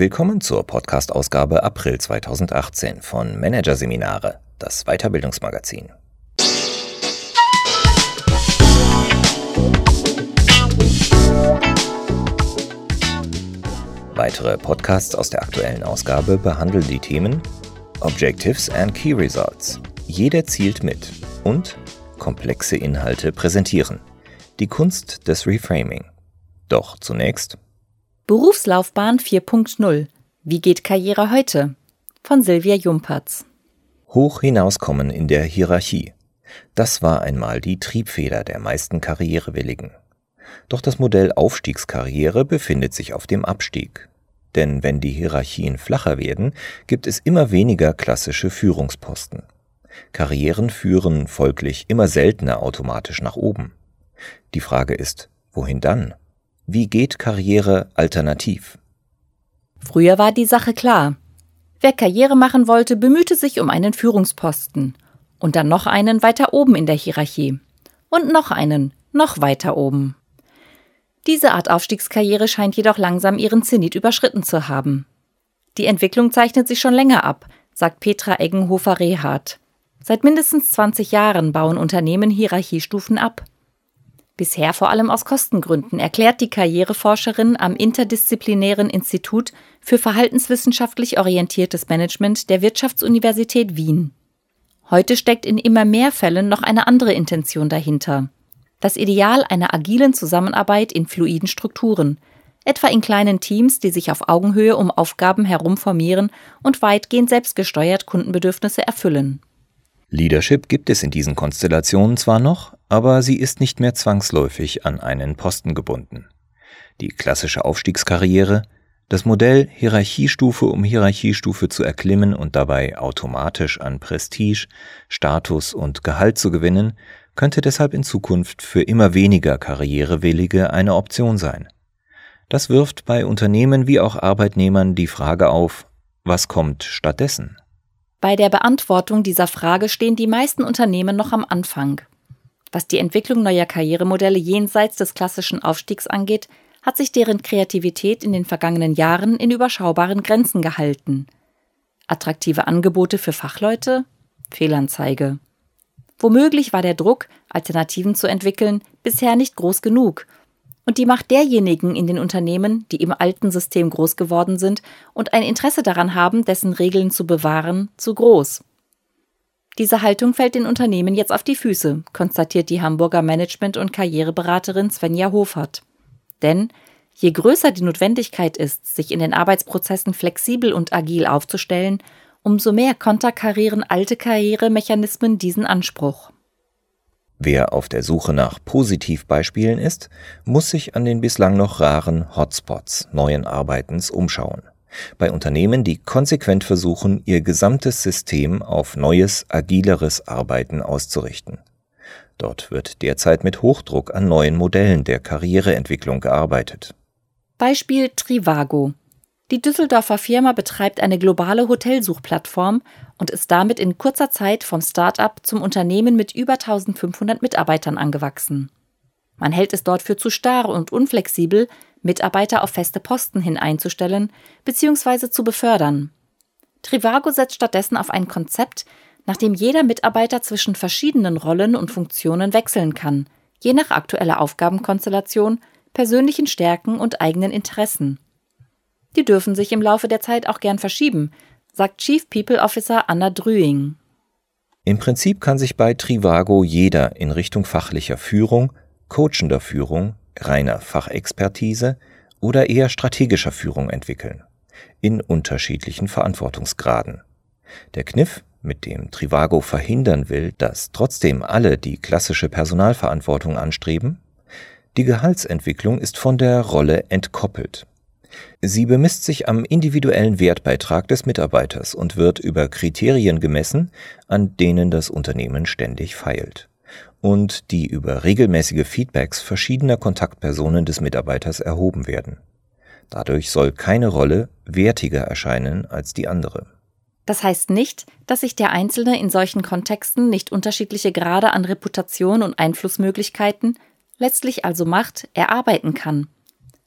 Willkommen zur Podcast-Ausgabe April 2018 von Managerseminare, das Weiterbildungsmagazin. Weitere Podcasts aus der aktuellen Ausgabe behandeln die Themen Objectives and Key Results. Jeder zielt mit und komplexe Inhalte präsentieren. Die Kunst des Reframing. Doch zunächst Berufslaufbahn 4.0. Wie geht Karriere heute? Von Silvia Jumpertz. Hoch hinauskommen in der Hierarchie. Das war einmal die Triebfeder der meisten Karrierewilligen. Doch das Modell Aufstiegskarriere befindet sich auf dem Abstieg. Denn wenn die Hierarchien flacher werden, gibt es immer weniger klassische Führungsposten. Karrieren führen folglich immer seltener automatisch nach oben. Die Frage ist, wohin dann? Wie geht Karriere alternativ? Früher war die Sache klar. Wer Karriere machen wollte, bemühte sich um einen Führungsposten. Und dann noch einen weiter oben in der Hierarchie. Und noch einen, noch weiter oben. Diese Art Aufstiegskarriere scheint jedoch langsam ihren Zenit überschritten zu haben. Die Entwicklung zeichnet sich schon länger ab, sagt Petra Eggenhofer-Rehardt. Seit mindestens 20 Jahren bauen Unternehmen Hierarchiestufen ab. Bisher vor allem aus Kostengründen, erklärt die Karriereforscherin am Interdisziplinären Institut für verhaltenswissenschaftlich orientiertes Management der Wirtschaftsuniversität Wien. Heute steckt in immer mehr Fällen noch eine andere Intention dahinter. Das Ideal einer agilen Zusammenarbeit in fluiden Strukturen, etwa in kleinen Teams, die sich auf Augenhöhe um Aufgaben herum formieren und weitgehend selbstgesteuert Kundenbedürfnisse erfüllen. Leadership gibt es in diesen Konstellationen zwar noch, aber sie ist nicht mehr zwangsläufig an einen Posten gebunden. Die klassische Aufstiegskarriere, das Modell, Hierarchiestufe um Hierarchiestufe zu erklimmen und dabei automatisch an Prestige, Status und Gehalt zu gewinnen, könnte deshalb in Zukunft für immer weniger Karrierewillige eine Option sein. Das wirft bei Unternehmen wie auch Arbeitnehmern die Frage auf, was kommt stattdessen? Bei der Beantwortung dieser Frage stehen die meisten Unternehmen noch am Anfang. Was die Entwicklung neuer Karrieremodelle jenseits des klassischen Aufstiegs angeht, hat sich deren Kreativität in den vergangenen Jahren in überschaubaren Grenzen gehalten. Attraktive Angebote für Fachleute? Fehlanzeige. Womöglich war der Druck, Alternativen zu entwickeln, bisher nicht groß genug. Und die Macht derjenigen in den Unternehmen, die im alten System groß geworden sind und ein Interesse daran haben, dessen Regeln zu bewahren, zu groß. Diese Haltung fällt den Unternehmen jetzt auf die Füße, konstatiert die Hamburger Management- und Karriereberaterin Svenja Hofert. Denn je größer die Notwendigkeit ist, sich in den Arbeitsprozessen flexibel und agil aufzustellen, umso mehr konterkarieren alte Karrieremechanismen diesen Anspruch. Wer auf der Suche nach Positivbeispielen ist, muss sich an den bislang noch raren Hotspots neuen Arbeitens umschauen bei Unternehmen, die konsequent versuchen, ihr gesamtes System auf neues, agileres Arbeiten auszurichten. Dort wird derzeit mit Hochdruck an neuen Modellen der Karriereentwicklung gearbeitet. Beispiel Trivago. Die Düsseldorfer Firma betreibt eine globale Hotelsuchplattform und ist damit in kurzer Zeit vom Start-up zum Unternehmen mit über 1500 Mitarbeitern angewachsen. Man hält es dort für zu starr und unflexibel, Mitarbeiter auf feste Posten hin einzustellen bzw. zu befördern. Trivago setzt stattdessen auf ein Konzept, nach dem jeder Mitarbeiter zwischen verschiedenen Rollen und Funktionen wechseln kann, je nach aktueller Aufgabenkonstellation, persönlichen Stärken und eigenen Interessen. Die dürfen sich im Laufe der Zeit auch gern verschieben, sagt Chief People Officer Anna Drüing. Im Prinzip kann sich bei Trivago jeder in Richtung fachlicher Führung, coachender Führung, reiner Fachexpertise oder eher strategischer Führung entwickeln, in unterschiedlichen Verantwortungsgraden. Der Kniff, mit dem Trivago verhindern will, dass trotzdem alle die klassische Personalverantwortung anstreben, die Gehaltsentwicklung ist von der Rolle entkoppelt. Sie bemisst sich am individuellen Wertbeitrag des Mitarbeiters und wird über Kriterien gemessen, an denen das Unternehmen ständig feilt und die über regelmäßige Feedbacks verschiedener Kontaktpersonen des Mitarbeiters erhoben werden. Dadurch soll keine Rolle wertiger erscheinen als die andere. Das heißt nicht, dass sich der Einzelne in solchen Kontexten nicht unterschiedliche Grade an Reputation und Einflussmöglichkeiten, letztlich also Macht, erarbeiten kann.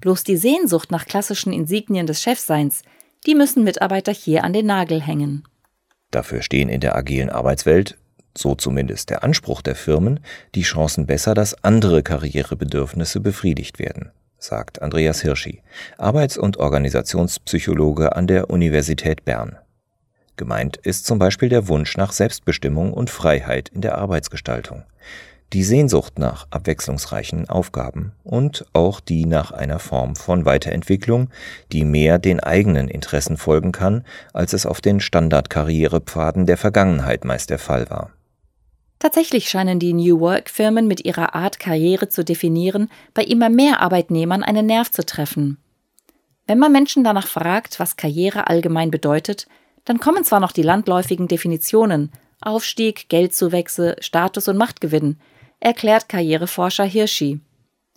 Bloß die Sehnsucht nach klassischen Insignien des Chefseins, die müssen Mitarbeiter hier an den Nagel hängen. Dafür stehen in der agilen Arbeitswelt, so zumindest der Anspruch der Firmen, die Chancen besser, dass andere Karrierebedürfnisse befriedigt werden, sagt Andreas Hirschi, Arbeits- und Organisationspsychologe an der Universität Bern. Gemeint ist zum Beispiel der Wunsch nach Selbstbestimmung und Freiheit in der Arbeitsgestaltung, die Sehnsucht nach abwechslungsreichen Aufgaben und auch die nach einer Form von Weiterentwicklung, die mehr den eigenen Interessen folgen kann, als es auf den Standardkarrierepfaden der Vergangenheit meist der Fall war. Tatsächlich scheinen die New Work-Firmen mit ihrer Art, Karriere zu definieren, bei immer mehr Arbeitnehmern einen Nerv zu treffen. Wenn man Menschen danach fragt, was Karriere allgemein bedeutet, dann kommen zwar noch die landläufigen Definitionen Aufstieg, Geldzuwächse, Status und Machtgewinn, erklärt Karriereforscher Hirschi.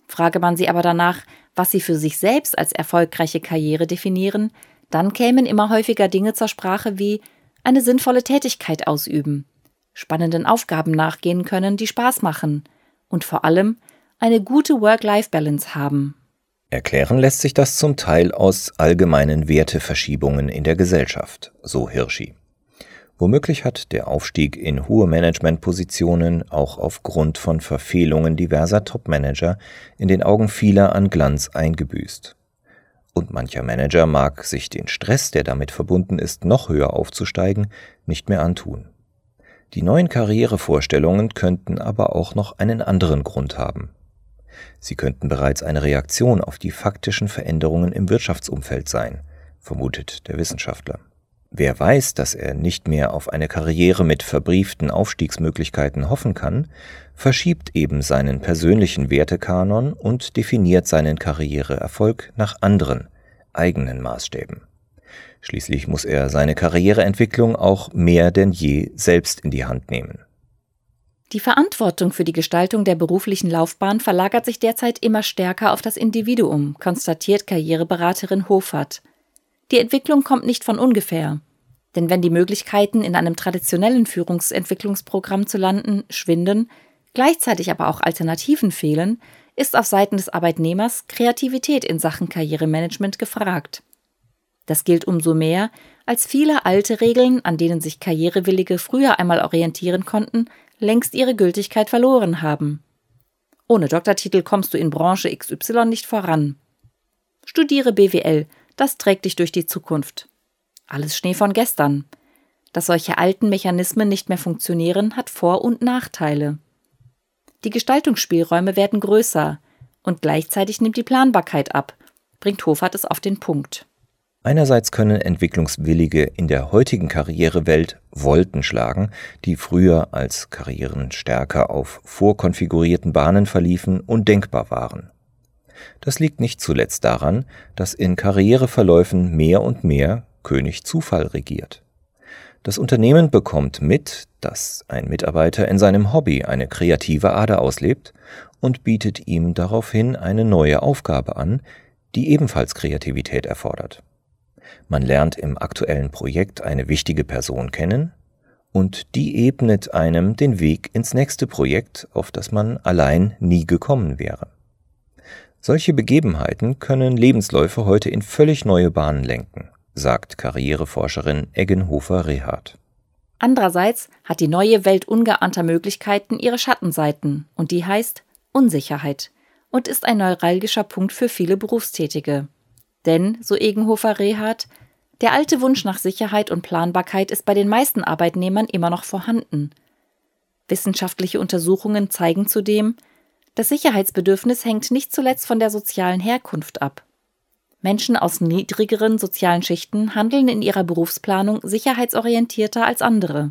Frage man sie aber danach, was sie für sich selbst als erfolgreiche Karriere definieren, dann kämen immer häufiger Dinge zur Sprache wie eine sinnvolle Tätigkeit ausüben, spannenden Aufgaben nachgehen können, die Spaß machen und vor allem eine gute Work-Life-Balance haben. Erklären lässt sich das zum Teil aus allgemeinen Werteverschiebungen in der Gesellschaft, so Hirschi. Womöglich hat der Aufstieg in hohe Managementpositionen auch aufgrund von Verfehlungen diverser Topmanager in den Augen vieler an Glanz eingebüßt. Und mancher Manager mag sich den Stress, der damit verbunden ist, noch höher aufzusteigen, nicht mehr antun. Die neuen Karrierevorstellungen könnten aber auch noch einen anderen Grund haben. Sie könnten bereits eine Reaktion auf die faktischen Veränderungen im Wirtschaftsumfeld sein, vermutet der Wissenschaftler. Wer weiß, dass er nicht mehr auf eine Karriere mit verbrieften Aufstiegsmöglichkeiten hoffen kann, verschiebt eben seinen persönlichen Wertekanon und definiert seinen Karriereerfolg nach anderen, eigenen Maßstäben. Schließlich muss er seine Karriereentwicklung auch mehr denn je selbst in die Hand nehmen. Die Verantwortung für die Gestaltung der beruflichen Laufbahn verlagert sich derzeit immer stärker auf das Individuum, konstatiert Karriereberaterin Hofert. Die Entwicklung kommt nicht von ungefähr. Denn wenn die Möglichkeiten, in einem traditionellen Führungsentwicklungsprogramm zu landen, schwinden, gleichzeitig aber auch Alternativen fehlen, ist auf Seiten des Arbeitnehmers Kreativität in Sachen Karrieremanagement gefragt. Das gilt umso mehr, als viele alte Regeln, an denen sich Karrierewillige früher einmal orientieren konnten, längst ihre Gültigkeit verloren haben. Ohne Doktortitel kommst du in Branche XY nicht voran. Studiere BWL, das trägt dich durch die Zukunft. Alles Schnee von gestern. Dass solche alten Mechanismen nicht mehr funktionieren, hat Vor- und Nachteile. Die Gestaltungsspielräume werden größer und gleichzeitig nimmt die Planbarkeit ab, bringt Hofert es auf den Punkt. Einerseits können Entwicklungswillige in der heutigen Karrierewelt Wolten schlagen, die früher als Karrieren stärker auf vorkonfigurierten Bahnen verliefen, undenkbar waren. Das liegt nicht zuletzt daran, dass in Karriereverläufen mehr und mehr König Zufall regiert. Das Unternehmen bekommt mit, dass ein Mitarbeiter in seinem Hobby eine kreative Ader auslebt und bietet ihm daraufhin eine neue Aufgabe an, die ebenfalls Kreativität erfordert. Man lernt im aktuellen Projekt eine wichtige Person kennen und die ebnet einem den Weg ins nächste Projekt, auf das man allein nie gekommen wäre. Solche Begebenheiten können Lebensläufe heute in völlig neue Bahnen lenken, sagt Karriereforscherin Eggenhofer-Rehardt. Andererseits hat die neue Welt ungeahnter Möglichkeiten ihre Schattenseiten und die heißt Unsicherheit und ist ein neuralgischer Punkt für viele Berufstätige. Denn, so Egenhofer-Rehardt, der alte Wunsch nach Sicherheit und Planbarkeit ist bei den meisten Arbeitnehmern immer noch vorhanden. Wissenschaftliche Untersuchungen zeigen zudem, das Sicherheitsbedürfnis hängt nicht zuletzt von der sozialen Herkunft ab. Menschen aus niedrigeren sozialen Schichten handeln in ihrer Berufsplanung sicherheitsorientierter als andere.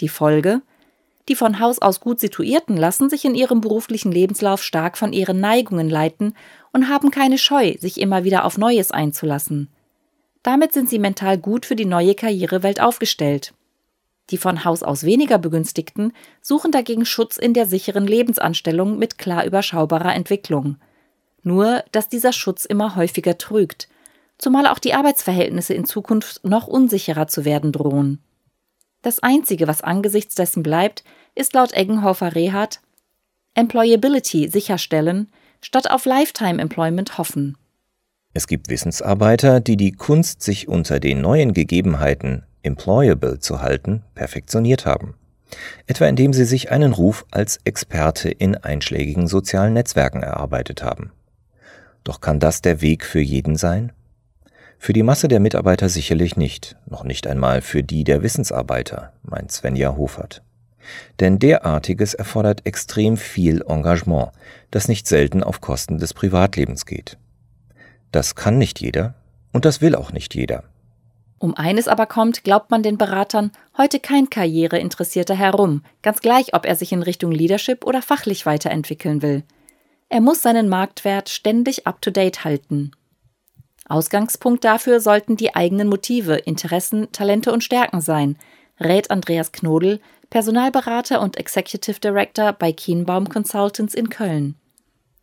Die Folge? Die von Haus aus gut situierten lassen sich in ihrem beruflichen Lebenslauf stark von ihren Neigungen leiten und haben keine Scheu, sich immer wieder auf Neues einzulassen. Damit sind sie mental gut für die neue Karrierewelt aufgestellt. Die von Haus aus weniger begünstigten suchen dagegen Schutz in der sicheren Lebensanstellung mit klar überschaubarer Entwicklung. Nur, dass dieser Schutz immer häufiger trügt, zumal auch die Arbeitsverhältnisse in Zukunft noch unsicherer zu werden drohen. Das Einzige, was angesichts dessen bleibt, ist laut Eggenhofer Rehat Employability sicherstellen, statt auf Lifetime Employment hoffen. Es gibt Wissensarbeiter, die die Kunst, sich unter den neuen Gegebenheiten employable zu halten, perfektioniert haben. Etwa indem sie sich einen Ruf als Experte in einschlägigen sozialen Netzwerken erarbeitet haben. Doch kann das der Weg für jeden sein? Für die Masse der Mitarbeiter sicherlich nicht, noch nicht einmal für die der Wissensarbeiter, meint Svenja Hofert. Denn derartiges erfordert extrem viel Engagement, das nicht selten auf Kosten des Privatlebens geht. Das kann nicht jeder und das will auch nicht jeder. Um eines aber kommt, glaubt man den Beratern, heute kein Karriereinteressierter herum, ganz gleich, ob er sich in Richtung Leadership oder fachlich weiterentwickeln will. Er muss seinen Marktwert ständig up-to-date halten. Ausgangspunkt dafür sollten die eigenen Motive, Interessen, Talente und Stärken sein, rät Andreas Knodel, Personalberater und Executive Director bei Kienbaum Consultants in Köln.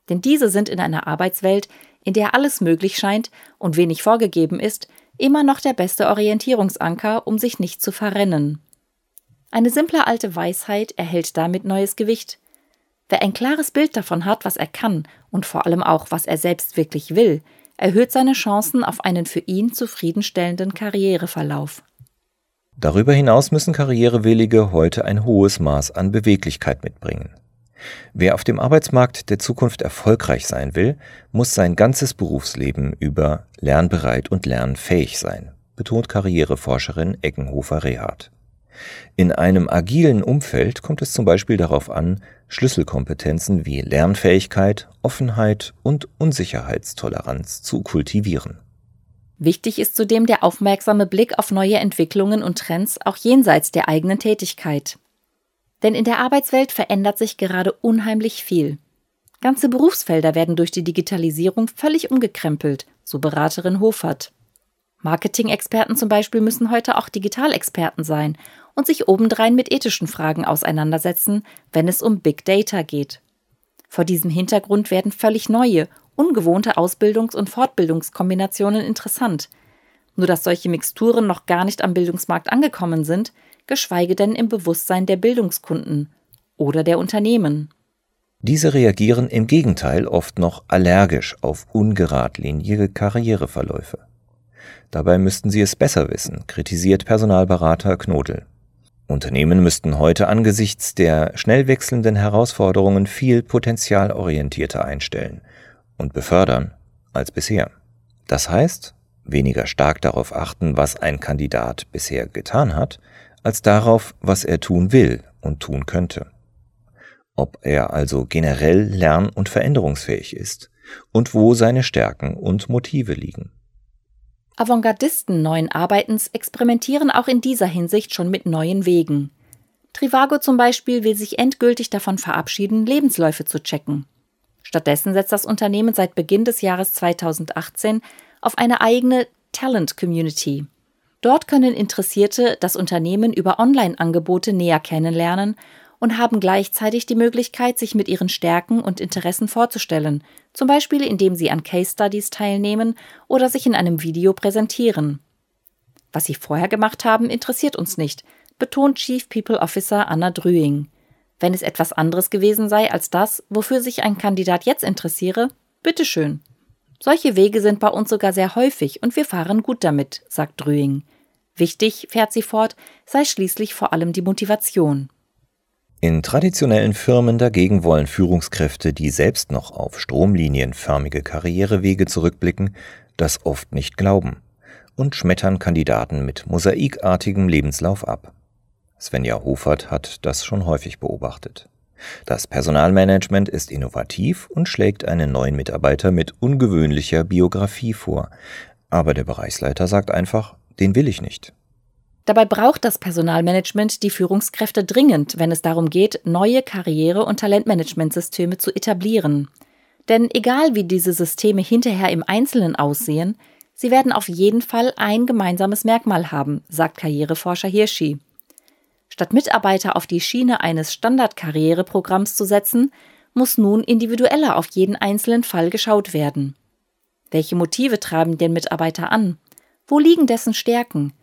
Denn diese sind in einer Arbeitswelt, in der alles möglich scheint und wenig vorgegeben ist, immer noch der beste Orientierungsanker, um sich nicht zu verrennen. Eine simple alte Weisheit erhält damit neues Gewicht. Wer ein klares Bild davon hat, was er kann und vor allem auch, was er selbst wirklich will, erhöht seine Chancen auf einen für ihn zufriedenstellenden Karriereverlauf. Darüber hinaus müssen Karrierewillige heute ein hohes Maß an Beweglichkeit mitbringen. Wer auf dem Arbeitsmarkt der Zukunft erfolgreich sein will, muss sein ganzes Berufsleben über lernbereit und lernfähig sein, betont Karriereforscherin Eckenhofer-Rehardt. In einem agilen Umfeld kommt es zum Beispiel darauf an, Schlüsselkompetenzen wie Lernfähigkeit, Offenheit und Unsicherheitstoleranz zu kultivieren. Wichtig ist zudem der aufmerksame Blick auf neue Entwicklungen und Trends auch jenseits der eigenen Tätigkeit. Denn in der Arbeitswelt verändert sich gerade unheimlich viel. Ganze Berufsfelder werden durch die Digitalisierung völlig umgekrempelt, so Beraterin Hofert. Marketing-Experten zum Beispiel müssen heute auch Digitalexperten sein und sich obendrein mit ethischen Fragen auseinandersetzen, wenn es um Big Data geht. Vor diesem Hintergrund werden völlig neue, ungewohnte Ausbildungs- und Fortbildungskombinationen interessant. Nur dass solche Mixturen noch gar nicht am Bildungsmarkt angekommen sind, geschweige denn im Bewusstsein der Bildungskunden oder der Unternehmen. Diese reagieren im Gegenteil oft noch allergisch auf ungeradlinige Karriereverläufe. Dabei müssten sie es besser wissen, kritisiert Personalberater Knodel. Unternehmen müssten heute angesichts der schnell wechselnden Herausforderungen viel potenzialorientierter einstellen und befördern als bisher. Das heißt, weniger stark darauf achten, was ein Kandidat bisher getan hat, als darauf, was er tun will und tun könnte. Ob er also generell lern- und veränderungsfähig ist und wo seine Stärken und Motive liegen. Avantgardisten neuen Arbeitens experimentieren auch in dieser Hinsicht schon mit neuen Wegen. Trivago zum Beispiel will sich endgültig davon verabschieden, Lebensläufe zu checken. Stattdessen setzt das Unternehmen seit Beginn des Jahres 2018 auf eine eigene Talent Community. Dort können Interessierte das Unternehmen über Online-Angebote näher kennenlernen und haben gleichzeitig die Möglichkeit, sich mit ihren Stärken und Interessen vorzustellen, zum Beispiel indem sie an Case Studies teilnehmen oder sich in einem Video präsentieren. Was sie vorher gemacht haben, interessiert uns nicht, betont Chief People Officer Anna Drüing. Wenn es etwas anderes gewesen sei als das, wofür sich ein Kandidat jetzt interessiere, bitteschön. Solche Wege sind bei uns sogar sehr häufig und wir fahren gut damit, sagt Drüing. Wichtig, fährt sie fort, sei schließlich vor allem die Motivation. In traditionellen Firmen dagegen wollen Führungskräfte, die selbst noch auf stromlinienförmige Karrierewege zurückblicken, das oft nicht glauben und schmettern Kandidaten mit mosaikartigem Lebenslauf ab. Svenja Hofert hat das schon häufig beobachtet. Das Personalmanagement ist innovativ und schlägt einen neuen Mitarbeiter mit ungewöhnlicher Biografie vor. Aber der Bereichsleiter sagt einfach, den will ich nicht. Dabei braucht das Personalmanagement die Führungskräfte dringend, wenn es darum geht, neue Karriere- und Talentmanagementsysteme zu etablieren. Denn egal wie diese Systeme hinterher im Einzelnen aussehen, sie werden auf jeden Fall ein gemeinsames Merkmal haben, sagt Karriereforscher Hirschi. Statt Mitarbeiter auf die Schiene eines Standardkarriereprogramms zu setzen, muss nun individueller auf jeden einzelnen Fall geschaut werden. Welche Motive treiben den Mitarbeiter an? Wo liegen dessen Stärken?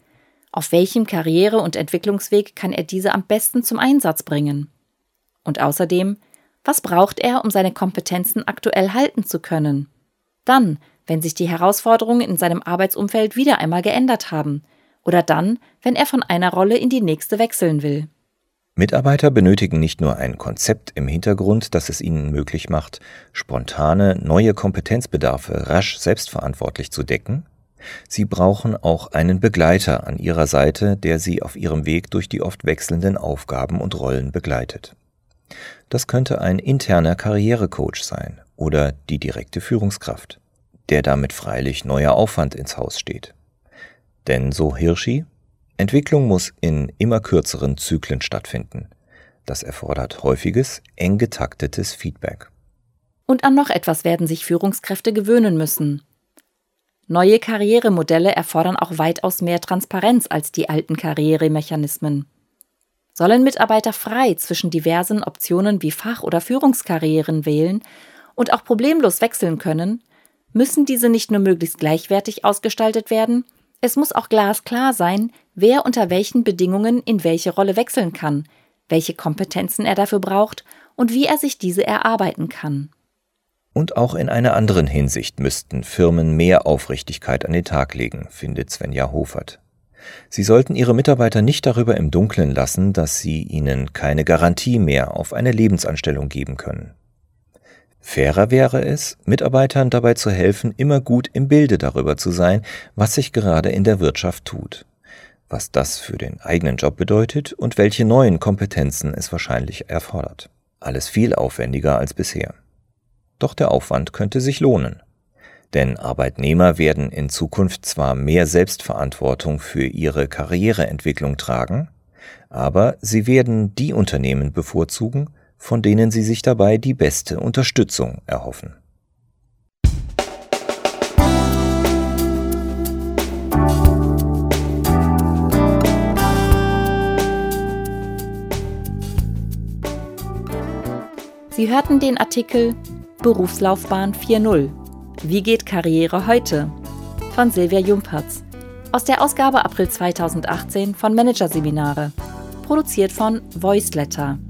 Auf welchem Karriere- und Entwicklungsweg kann er diese am besten zum Einsatz bringen? Und außerdem, Was braucht er, um seine Kompetenzen aktuell halten zu können? Dann, wenn sich die Herausforderungen in seinem Arbeitsumfeld wieder einmal geändert haben. Oder dann, wenn er von einer Rolle in die nächste wechseln will. Mitarbeiter benötigen nicht nur ein Konzept im Hintergrund, das es ihnen möglich macht, spontane neue Kompetenzbedarfe rasch selbstverantwortlich zu decken, sie brauchen auch einen Begleiter an ihrer Seite, der sie auf ihrem Weg durch die oft wechselnden Aufgaben und Rollen begleitet. Das könnte ein interner Karrierecoach sein oder die direkte Führungskraft, der damit freilich neuer Aufwand ins Haus steht. Denn so Hirschi, Entwicklung muss in immer kürzeren Zyklen stattfinden. Das erfordert häufiges, eng getaktetes Feedback. Und an noch etwas werden sich Führungskräfte gewöhnen müssen. Neue Karrieremodelle erfordern auch weitaus mehr Transparenz als die alten Karrieremechanismen. Sollen Mitarbeiter frei zwischen diversen Optionen wie Fach- oder Führungskarrieren wählen und auch problemlos wechseln können, müssen diese nicht nur möglichst gleichwertig ausgestaltet werden, es muss auch glasklar sein, wer unter welchen Bedingungen in welche Rolle wechseln kann, welche Kompetenzen er dafür braucht und wie er sich diese erarbeiten kann. Und auch in einer anderen Hinsicht müssten Firmen mehr Aufrichtigkeit an den Tag legen, findet Svenja Hofert. Sie sollten ihre Mitarbeiter nicht darüber im Dunkeln lassen, dass sie ihnen keine Garantie mehr auf eine Lebensanstellung geben können. Fairer wäre es, Mitarbeitern dabei zu helfen, immer gut im Bilde darüber zu sein, was sich gerade in der Wirtschaft tut, was das für den eigenen Job bedeutet und welche neuen Kompetenzen es wahrscheinlich erfordert. Alles viel aufwendiger als bisher. Doch der Aufwand könnte sich lohnen. Denn Arbeitnehmer werden in Zukunft zwar mehr Selbstverantwortung für ihre Karriereentwicklung tragen, aber sie werden die Unternehmen bevorzugen, von denen sie sich dabei die beste Unterstützung erhoffen. Sie hörten den Artikel Berufslaufbahn 4.0. Wie geht Karriere heute? von Silvia Jumpertz aus der Ausgabe April 2018 von Managerseminare, produziert von Voiceletter.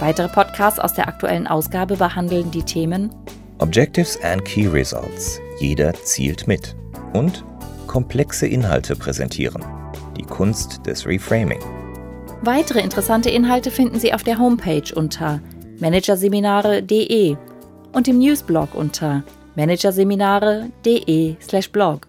Weitere Podcasts aus der aktuellen Ausgabe behandeln die Themen Objectives and Key Results. Jeder zielt mit. Und komplexe Inhalte präsentieren. Die Kunst des Reframing. Weitere interessante Inhalte finden Sie auf der Homepage unter managerseminare.de und im Newsblog unter managerseminare.de/blog.